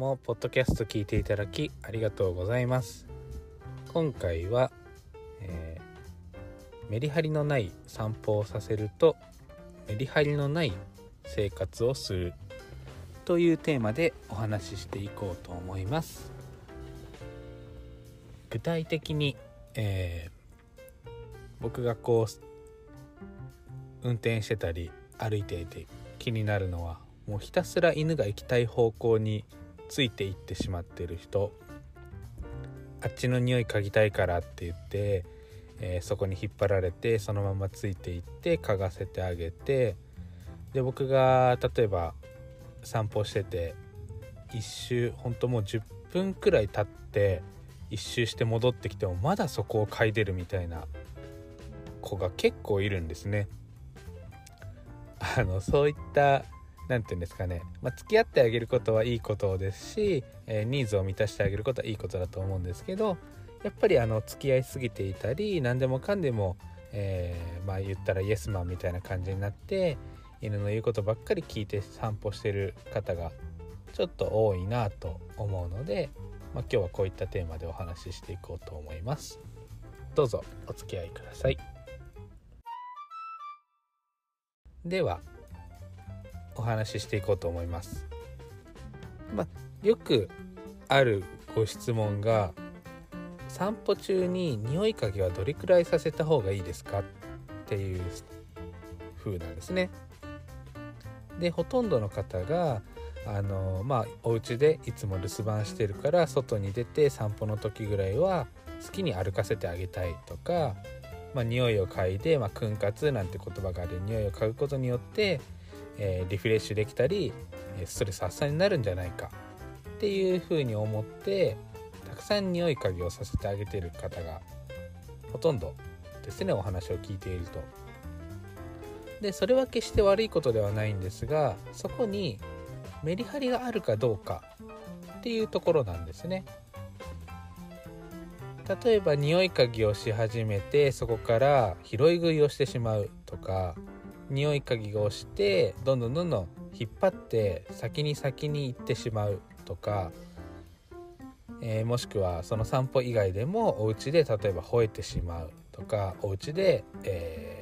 もポッドキャスト聞いていただきありがとうございます。今回は、えー、メリハリのない散歩をさせるとメリハリのない生活をするというテーマでお話ししていこうと思います。具体的に、えー、僕がこう運転してたり歩いていて気になるのはもうひたすら犬が行きたい方向についていってしまってる人あっちの匂い嗅ぎたいからって言って、えー、そこに引っ張られてそのままついていって嗅がせてあげてで僕が例えば散歩してて一周ほんともう10分くらい経って一周して戻ってきてもまだそこを嗅いでるみたいな子が結構いるんですね。あのそういった何て言うんですかね、まあ、付き合ってあげることはいいことですし、えー、ニーズを満たしてあげることはいいことだと思うんですけどやっぱりあの付き合いすぎていたり何でもかんでも、えー、まあ言ったらイエスマンみたいな感じになって犬の言うことばっかり聞いて散歩してる方がちょっと多いなと思うので、まあ、今日はこういったテーマでお話ししていこうと思います。どうぞお付き合いください。ではお話ししていこうと思います。まあ、よくあるご質問が散歩中に匂い嗅ぎはどれくらいさせた方がいいですかっていう風なんですね。でほとんどの方があのまあお家でいつも留守番してるから外に出て散歩の時ぐらいは好きに歩かせてあげたいとか、まあ、匂いを嗅いで、まあ、訓活なんて言葉がある匂いを嗅ぐことによって、えー、リフレッシュできたりストレス発散になるんじゃないかっていうふうに思ってたくさん匂い嗅ぎをさせてあげてる方がほとんどですねお話を聞いていると。でそれは決して悪いことではないんですがそこにメリハリがあるかどうかっていうところなんですね例えば匂い嗅ぎをし始めてそこから拾い食いをしてしまうとか匂い嗅ぎをしてどんどんどんどん引っ張って先に先に行ってしまうとか、えー、もしくはその散歩以外でもお家で例えば吠えてしまうとかお家で、えー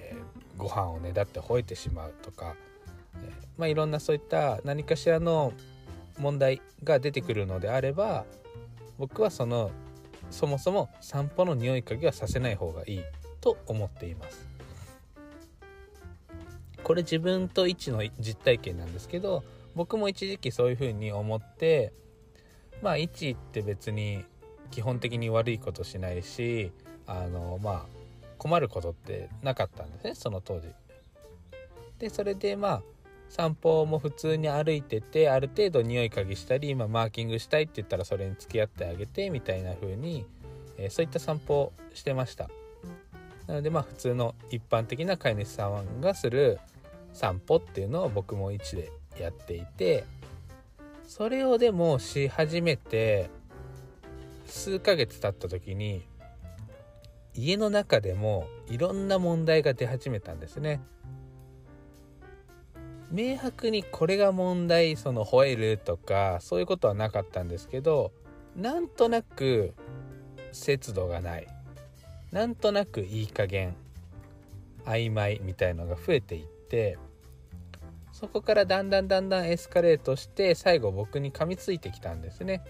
ご飯をねだって吠えてしまうとか、えまあ、いろんなそういった何かしらの問題が出てくるのであれば僕はそのそもそも散歩の匂い嗅ぎはさせない方がいいと思っています。これ自分と一の実体験なんですけど僕も一時期そういうふうに思ってまあ一って別に基本的に悪いことしないしあのまあ困ることってなかったんですねその当時。でそれでまあ散歩も普通に歩いててある程度匂い嗅ぎしたり今マーキングしたいって言ったらそれに付き合ってあげてみたいな風に、えー、そういった散歩をしてましたなのでまあ普通の一般的な飼い主さんがする散歩っていうのを僕も一でやっていてそれをでもし始めて数ヶ月経った時に家の中でもいろんな問題が出始めたんですね。明白にこれが問題その吠えるとかそういうことはなかったんですけどなんとなく節度がないなんとなくいい加減曖昧みたいのが増えていってそこからだんだんだんだんエスカレートして最後僕に噛みついてきたんですね。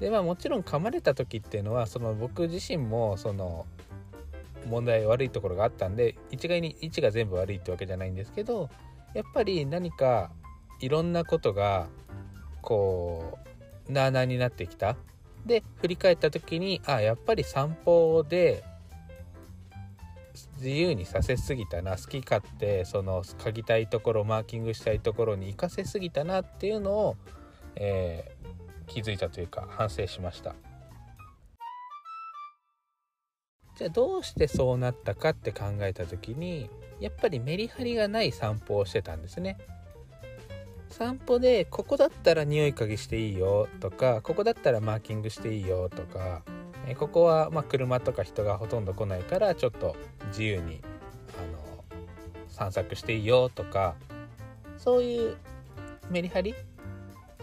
でまあもちろん噛まれた時っていうのはその僕自身もその問題悪いところがあったんで一概に位置が全部悪いってわけじゃないんですけどやっぱり何かいろんなことがこうなあなあになってきたで振り返った時にあやっぱり散歩で自由にさせすぎたな好き勝手その嗅ぎたいところマーキングしたいところに行かせすぎたなっていうのを、えー、気づいたというか反省しました。じゃあどうしてそうなったかって考えた時にやっぱりメリハリがない散歩をしてたんですね。散歩でここだったら匂い嗅ぎしていいよとかここだったらマーキングしていいよとかえここはま車とか人がほとんど来ないからちょっと自由にあの散策していいよとかそういうメリハリ？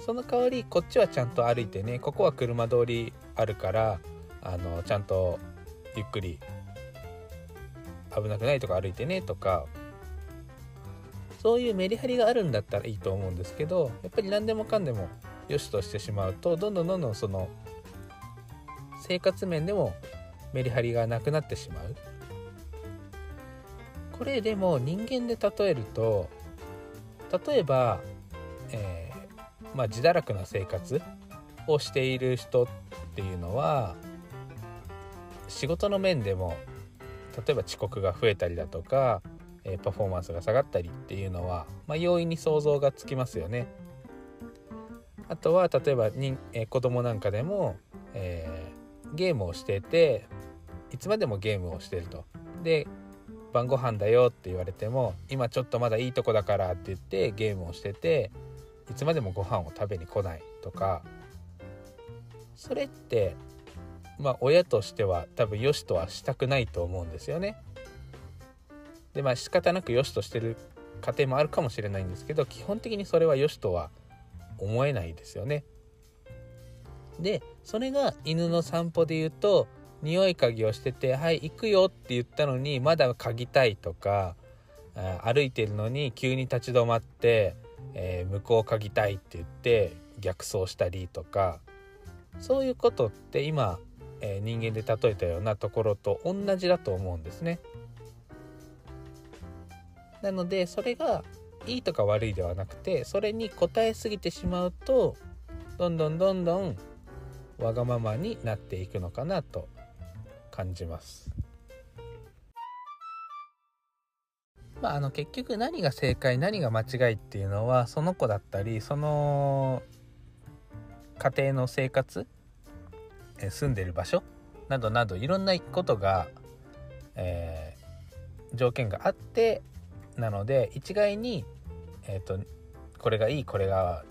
その代わりこっちはちゃんと歩いてねここは車通りあるからあのちゃんとゆっくり危なくないとこ歩いてねとかそういうメリハリがあるんだったらいいと思うんですけどやっぱり何でもかんでも良しとしてしまうとどんどんどんどんその生活面でもメリハリがなくなってしまうこれでも人間で例えると例えば、えー、まあ、自堕落な生活をしている人っていうのは仕事の面でも例えば遅刻が増えたりだとか、えー、パフォーマンスが下がったりっていうのは、まあ、容易に想像がつきますよね。あとは例えばに、えー、子供なんかでも、えゲームをしてていつまでもゲームをしてると。で晩ご飯だよって言われても今ちょっとまだいいとこだからって言ってゲームをしてていつまでもご飯を食べに来ないとかそれってまあ親としては多分良しとはしたくないと思うんですよね。でまあ仕方なく良しとしてる家庭もあるかもしれないんですけど基本的にそれは良しとは思えないですよね。でそれが犬の散歩で言うと匂い嗅ぎをしてて「はい行くよ」って言ったのにまだ嗅ぎたいとか歩いてるのに急に立ち止まって、えー、向こう嗅ぎたいって言って逆走したりとかそういうことって今、えー、人間で例えたようなところと同じだと思うんですね。なのでそれがいいとか悪いではなくてそれに応えすぎてしまうとどんどんどんどんわがままになっていくのかなと感じます。まあ、あの結局何が正解何が間違いっていうのはその子だったりその家庭の生活住んでる場所などなどいろんなことが、えー、条件があってなので一概に、えーとこれがいいこれが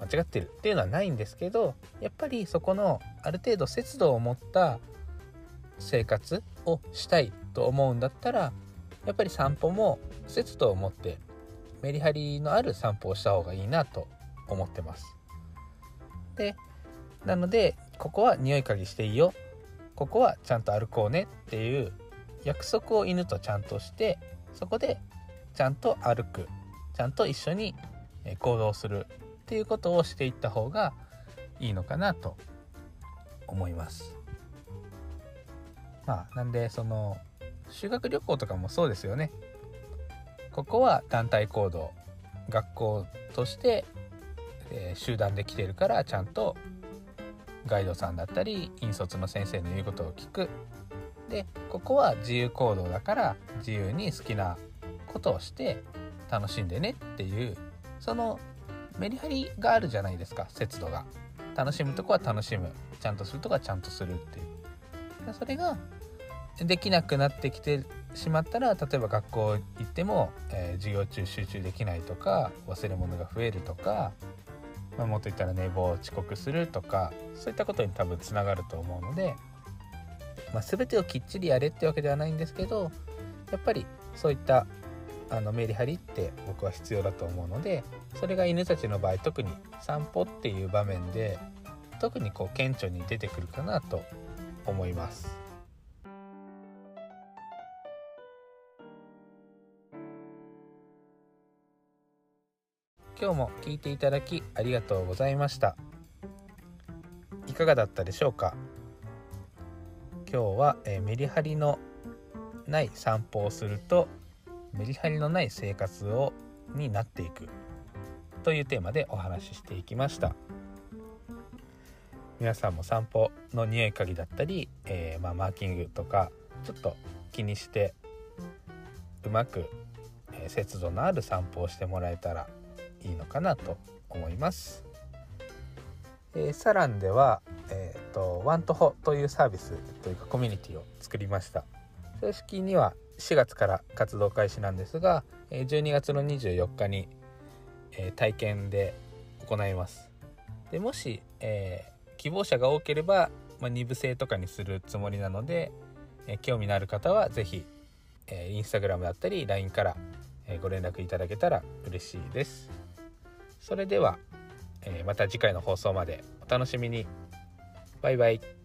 間違ってるっていうのはないんですけどやっぱりそこのある程度節度を持った生活をしたいと思うんだったらやっぱり散歩も節度を持ってメリハリのある散歩をした方がいいなと思ってます。でなのでここは匂い嗅ぎしていいよ。ここはちゃんと歩こうねっていう約束を犬とちゃんとしてそこでちゃんと歩く。ちゃんと一緒に行動する。っていうことをしていった方がいいのかなと思います。まあなんでその修学旅行とかもそうですよね。ここは団体行動学校として、えー、集団で来てるからちゃんとガイドさんだったり引率の先生の言うことを聞くでここは自由行動だから自由に好きなことをして楽しんでねっていうそのメリハリがあるじゃないですか節度が。楽しむとこは楽しむ。ちゃんとするとこはちゃんとするっていう。それができなくなってきてしまったら例えば学校行っても、えー、授業中集中できないとか忘れ物が増えるとか、まあ、もっと言ったら寝坊遅刻するとかそういったことに多分つながると思うので、まあ、全てをきっちりやれってわけではないんですけどやっぱりそういったあのメリハリって僕は必要だと思うのでそれが犬たちの場合特に散歩っていう場面で特にこう顕著に出てくるかなと思います。今日も聞いていただきありがとうございましたいかがだったでしょうか？今日は、えメリハリのない散歩をするとメリハリのない生活をになっていく。というテーマでお話ししていきました。皆さんも散歩の匂い嗅ぎだったり、えー、まあ、マーキングとかちょっと気にしてうまく、え、節度のある散歩をしてもらえたらいいのかなと思います。えー、サランでは、えーと、ワントホというサービスというかコミュニティを作りました。正式には4月から活動開始なんですが12月の24日に体験で行います。でもし、えー、希望者が多ければ、まあ、2部制とかにするつもりなので、えー、興味のある方は是非、えー、インスタグラムだったり LINE から、えご連絡いただけたら嬉しいです。それでは、えまた次回の放送までお楽しみに。バイバイ。